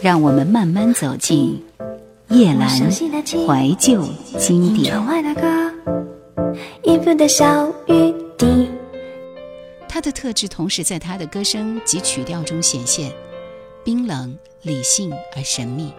让我们慢慢走进叶阑怀旧经典。他的特质同时在他的歌声及曲调中显现，冰冷、理性而神秘。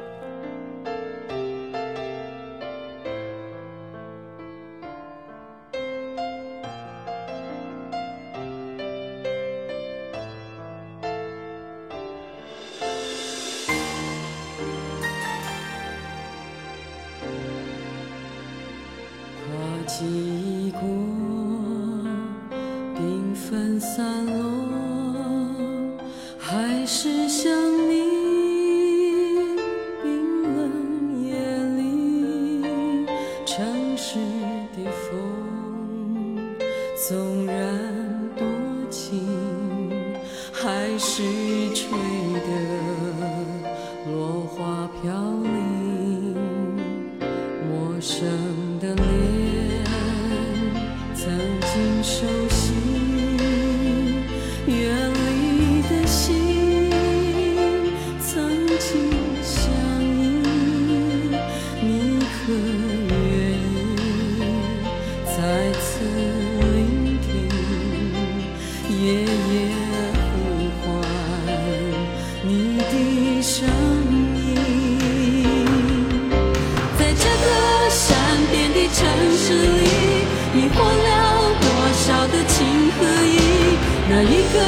是的，风纵然。哪一个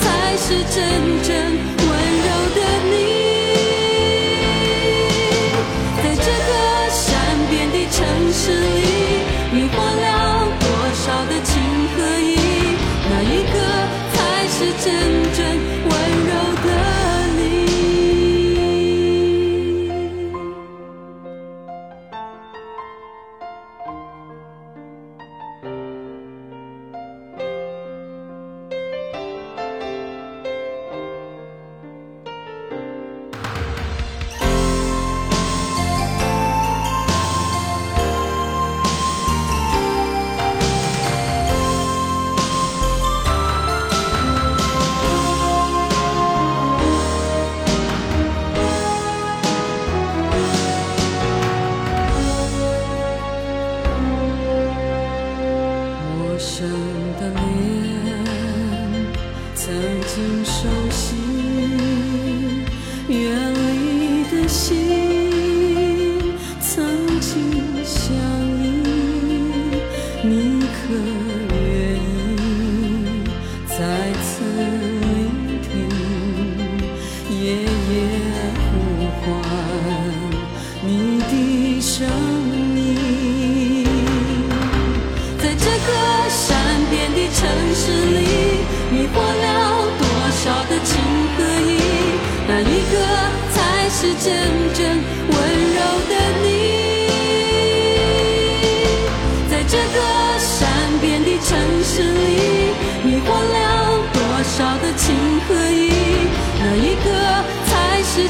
才是真正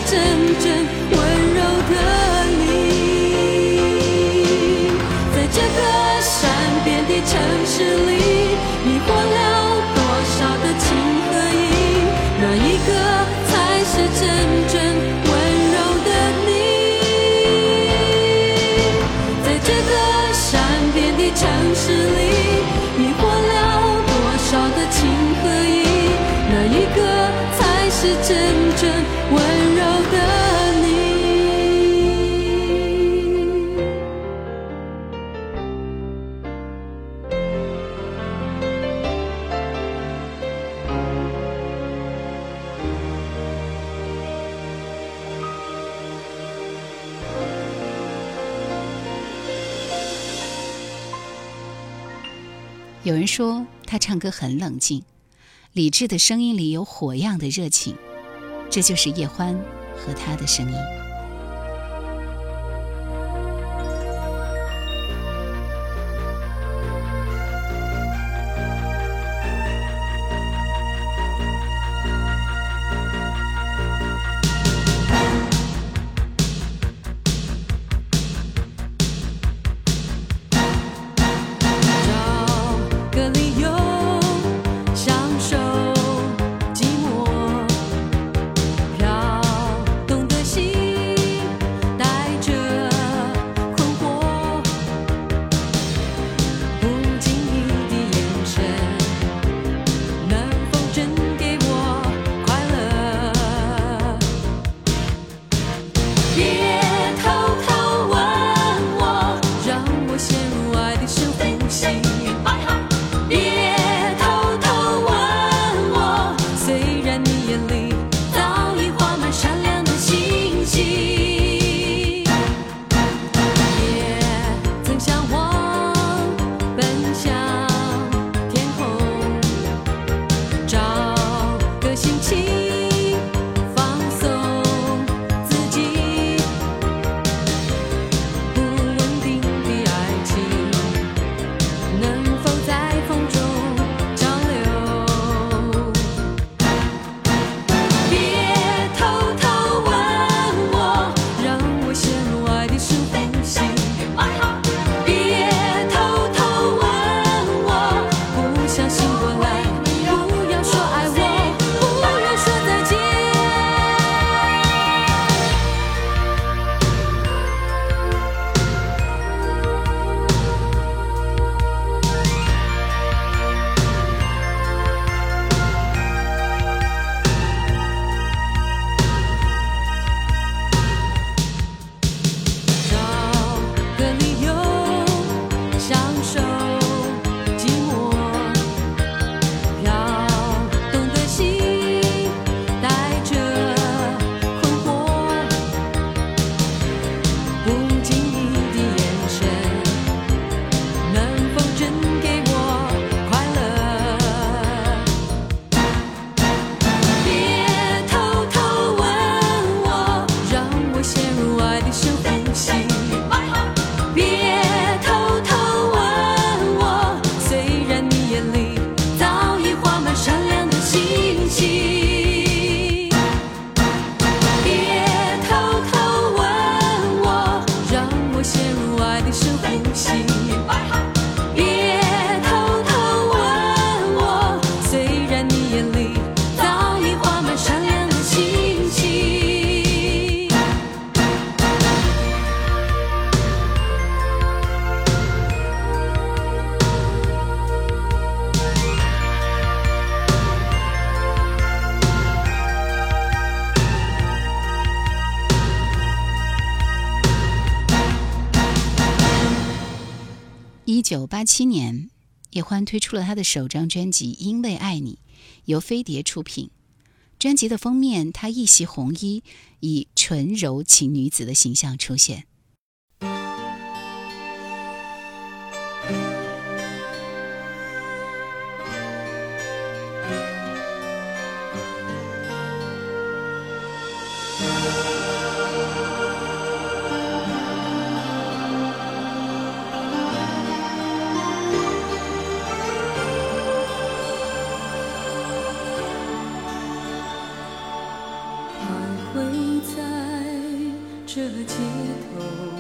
to 有人说他唱歌很冷静，理智的声音里有火样的热情，这就是叶欢和他的声音。九八七年，叶欢推出了他的首张专辑《因为爱你》，由飞碟出品。专辑的封面，她一袭红衣，以纯柔情女子的形象出现。这个街头。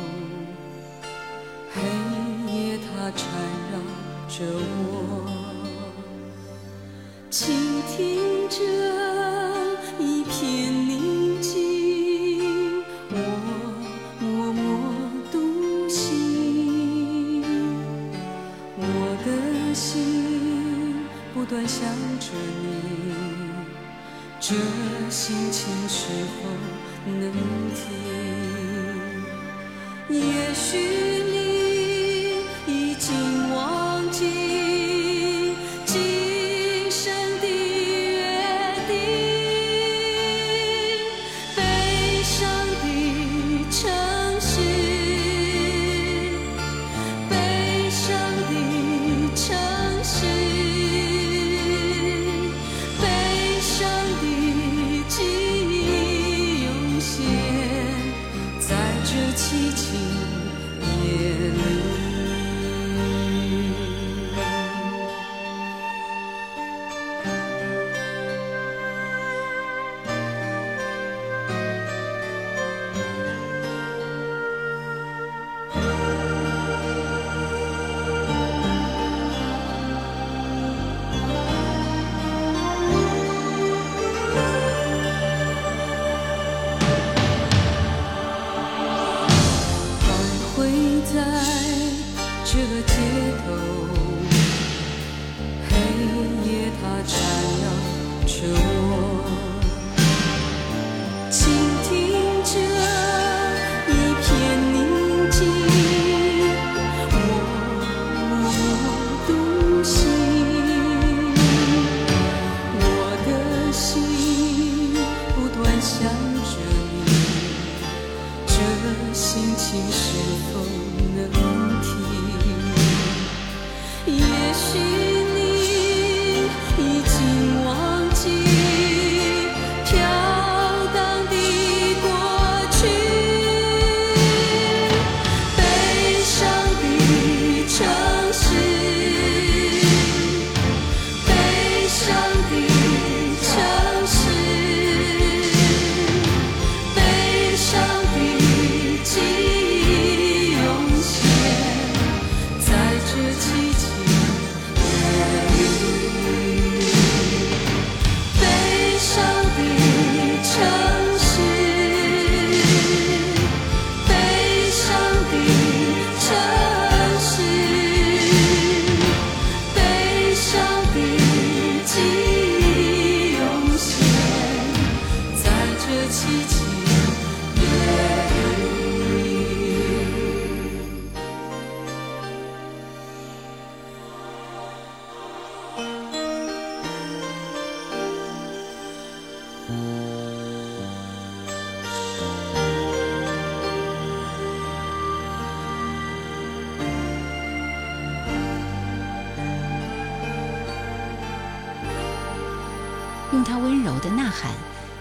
用他温柔的呐喊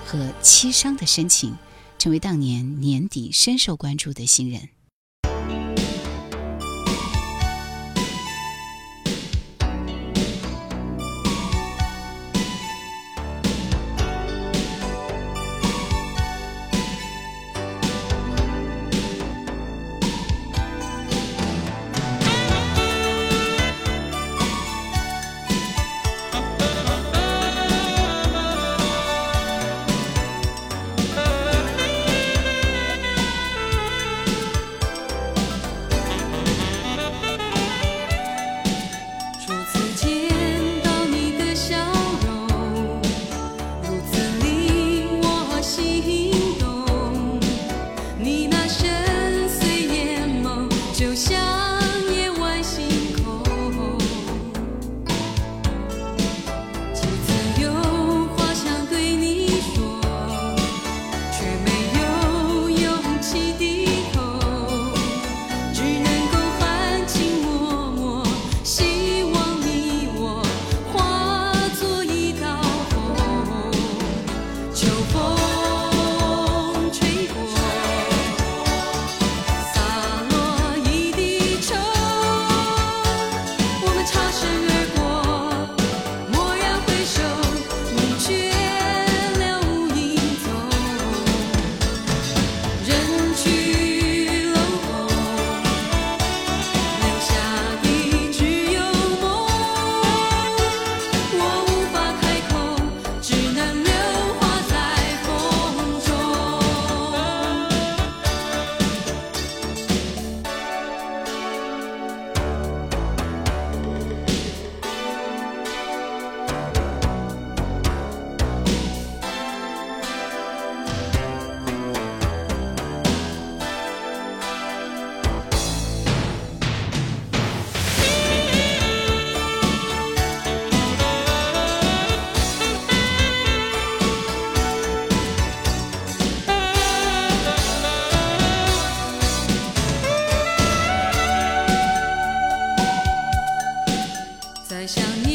和凄伤的深情，成为当年年底深受关注的新人。在想你。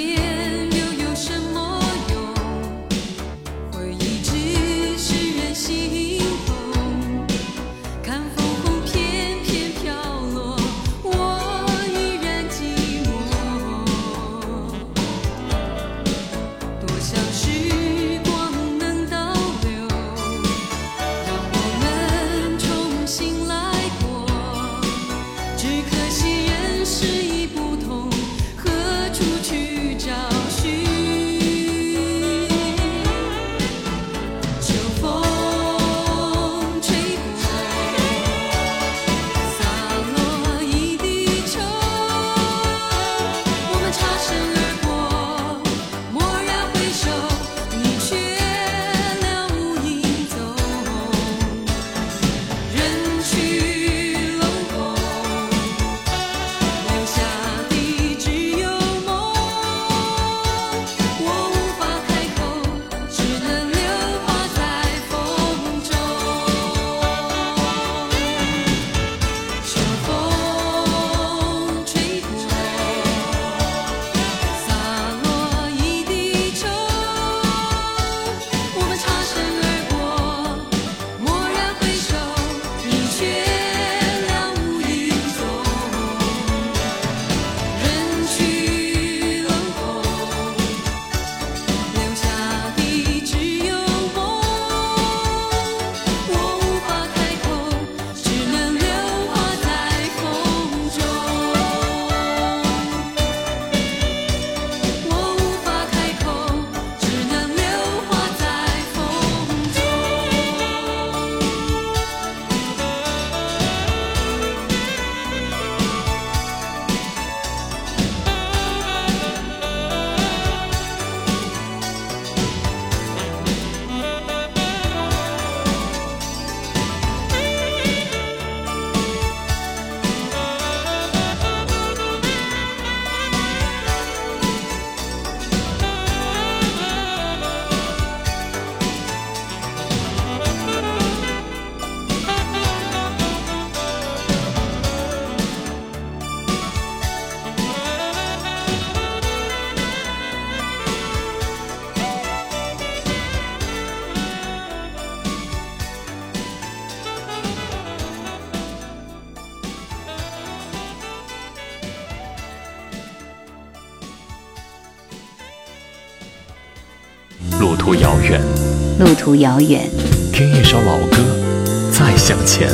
途遥远，路途遥远，听一首老歌，再向前。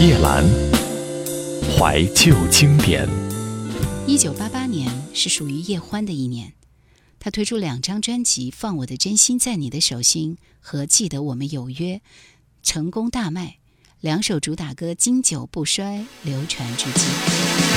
叶兰，怀旧经典。一九八八年是属于叶欢的一年，他推出两张专辑《放我的真心在你的手心》和《记得我们有约》，成功大卖，两首主打歌经久不衰，流传至今。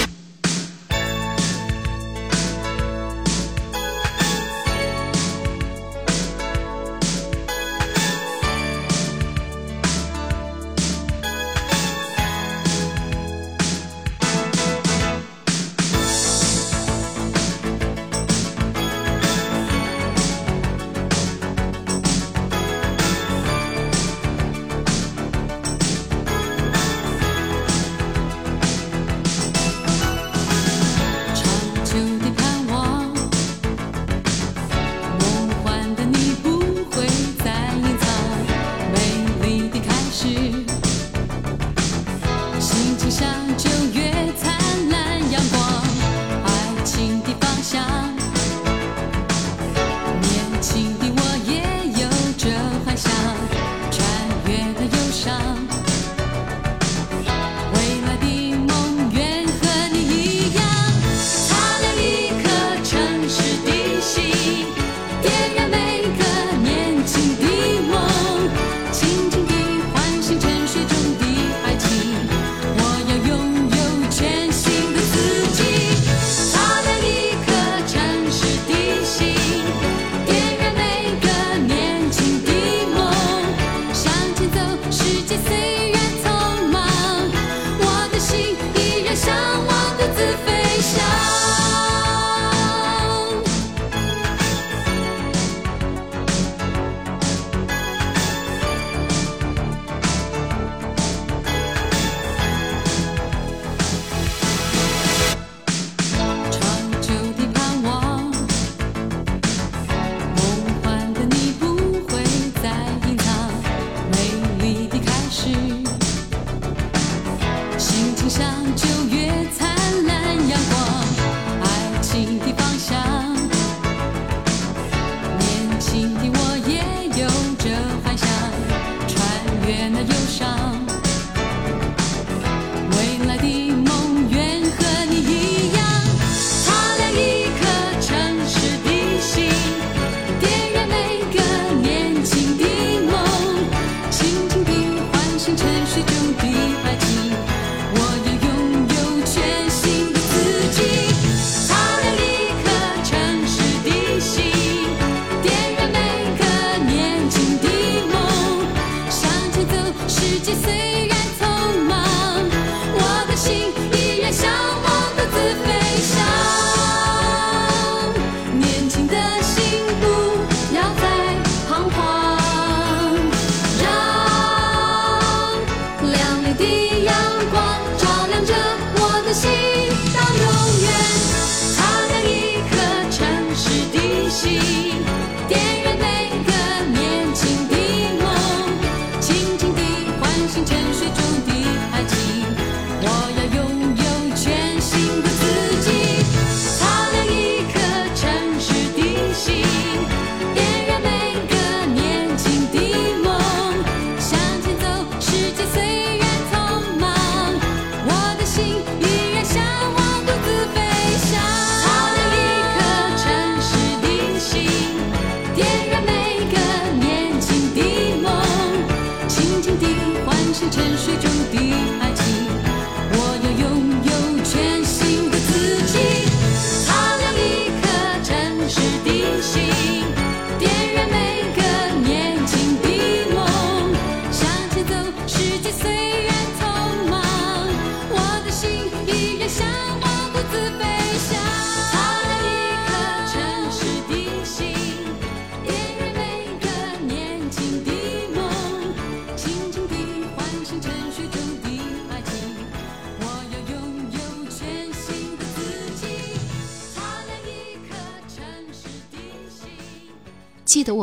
世界虽然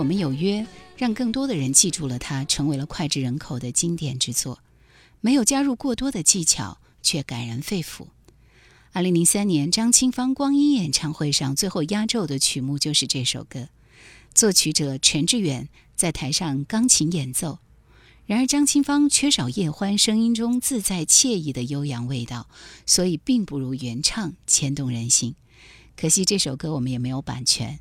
我们有约，让更多的人记住了它，成为了脍炙人口的经典之作。没有加入过多的技巧，却感人肺腑。二零零三年，张清芳光阴演唱会上最后压轴的曲目就是这首歌，作曲者陈志远在台上钢琴演奏。然而，张清芳缺少叶欢声音中自在惬意的悠扬味道，所以并不如原唱牵动人心。可惜这首歌我们也没有版权。